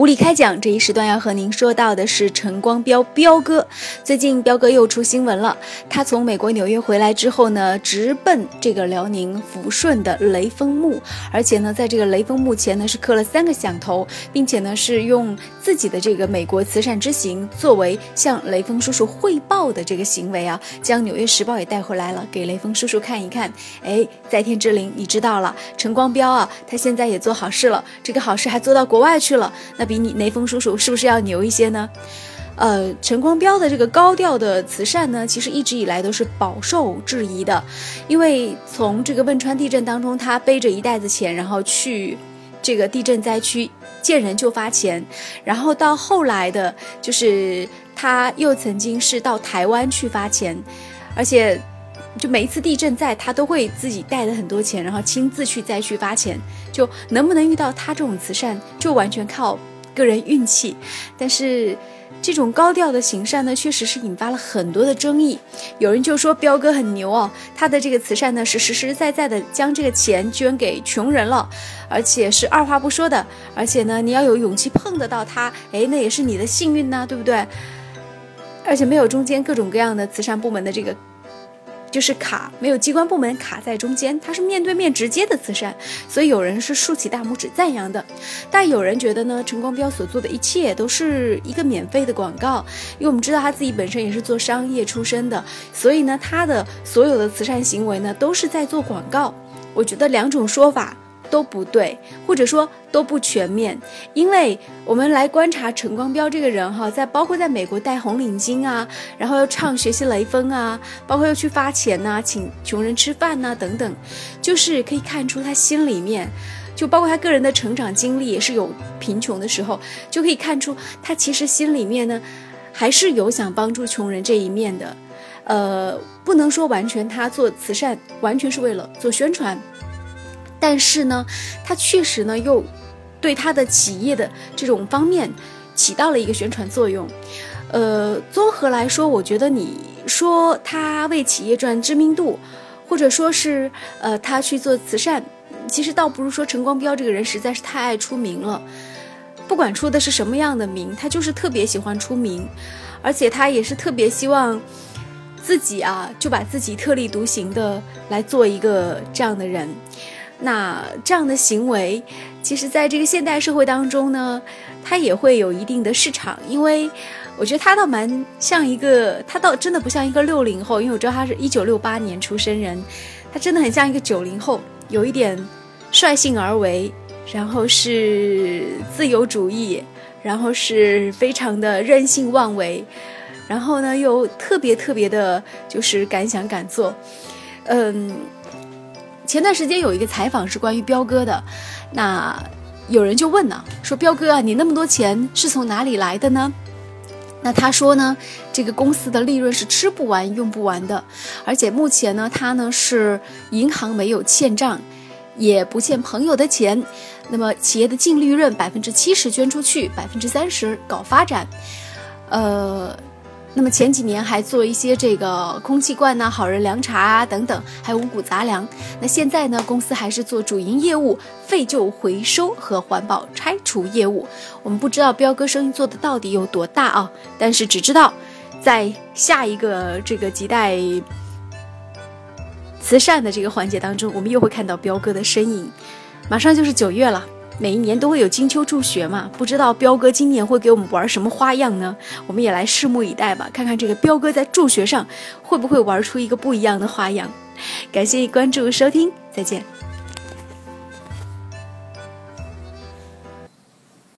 无理开讲这一时段要和您说到的是陈光标彪哥。最近彪哥又出新闻了，他从美国纽约回来之后呢，直奔这个辽宁抚顺的雷锋墓，而且呢，在这个雷锋墓前呢是磕了三个响头，并且呢是用自己的这个美国慈善之行作为向雷锋叔叔汇报的这个行为啊，将《纽约时报》也带回来了，给雷锋叔叔看一看。哎，在天之灵，你知道了，陈光标啊，他现在也做好事了，这个好事还做到国外去了，那。比你雷锋叔叔是不是要牛一些呢？呃，陈光标的这个高调的慈善呢，其实一直以来都是饱受质疑的，因为从这个汶川地震当中，他背着一袋子钱，然后去这个地震灾区见人就发钱，然后到后来的，就是他又曾经是到台湾去发钱，而且就每一次地震在，他都会自己带的很多钱，然后亲自去灾区发钱，就能不能遇到他这种慈善，就完全靠。个人运气，但是这种高调的行善呢，确实是引发了很多的争议。有人就说彪哥很牛哦，他的这个慈善呢是实实在在的将这个钱捐给穷人了，而且是二话不说的。而且呢，你要有勇气碰得到他，哎，那也是你的幸运呢，对不对？而且没有中间各种各样的慈善部门的这个。就是卡没有机关部门卡在中间，它是面对面直接的慈善，所以有人是竖起大拇指赞扬的，但有人觉得呢，陈光标所做的一切都是一个免费的广告，因为我们知道他自己本身也是做商业出身的，所以呢，他的所有的慈善行为呢都是在做广告。我觉得两种说法。都不对，或者说都不全面，因为我们来观察陈光标这个人哈，在包括在美国戴红领巾啊，然后又唱学习雷锋啊，包括又去发钱呐，请穷人吃饭呐等等，就是可以看出他心里面，就包括他个人的成长经历也是有贫穷的时候，就可以看出他其实心里面呢，还是有想帮助穷人这一面的，呃，不能说完全他做慈善完全是为了做宣传。但是呢，他确实呢又对他的企业的这种方面起到了一个宣传作用。呃，综合来说，我觉得你说他为企业赚知名度，或者说是呃他去做慈善，其实倒不如说陈光标这个人实在是太爱出名了。不管出的是什么样的名，他就是特别喜欢出名，而且他也是特别希望自己啊就把自己特立独行的来做一个这样的人。那这样的行为，其实在这个现代社会当中呢，它也会有一定的市场。因为我觉得他倒蛮像一个，他倒真的不像一个六零后，因为我知道他是一九六八年出生人，他真的很像一个九零后，有一点率性而为，然后是自由主义，然后是非常的任性妄为，然后呢又特别特别的，就是敢想敢做，嗯。前段时间有一个采访是关于彪哥的，那有人就问呢，说彪哥啊，你那么多钱是从哪里来的呢？那他说呢，这个公司的利润是吃不完用不完的，而且目前呢，他呢是银行没有欠账，也不欠朋友的钱，那么企业的净利润百分之七十捐出去，百分之三十搞发展，呃。那么前几年还做一些这个空气罐呐、好人凉茶啊等等，还有五谷杂粮。那现在呢，公司还是做主营业务废旧回收和环保拆除业务。我们不知道彪哥生意做的到底有多大啊，但是只知道在下一个这个亟待慈善的这个环节当中，我们又会看到彪哥的身影。马上就是九月了。每一年都会有金秋助学嘛，不知道彪哥今年会给我们玩什么花样呢？我们也来拭目以待吧，看看这个彪哥在助学上会不会玩出一个不一样的花样。感谢关注收听，再见。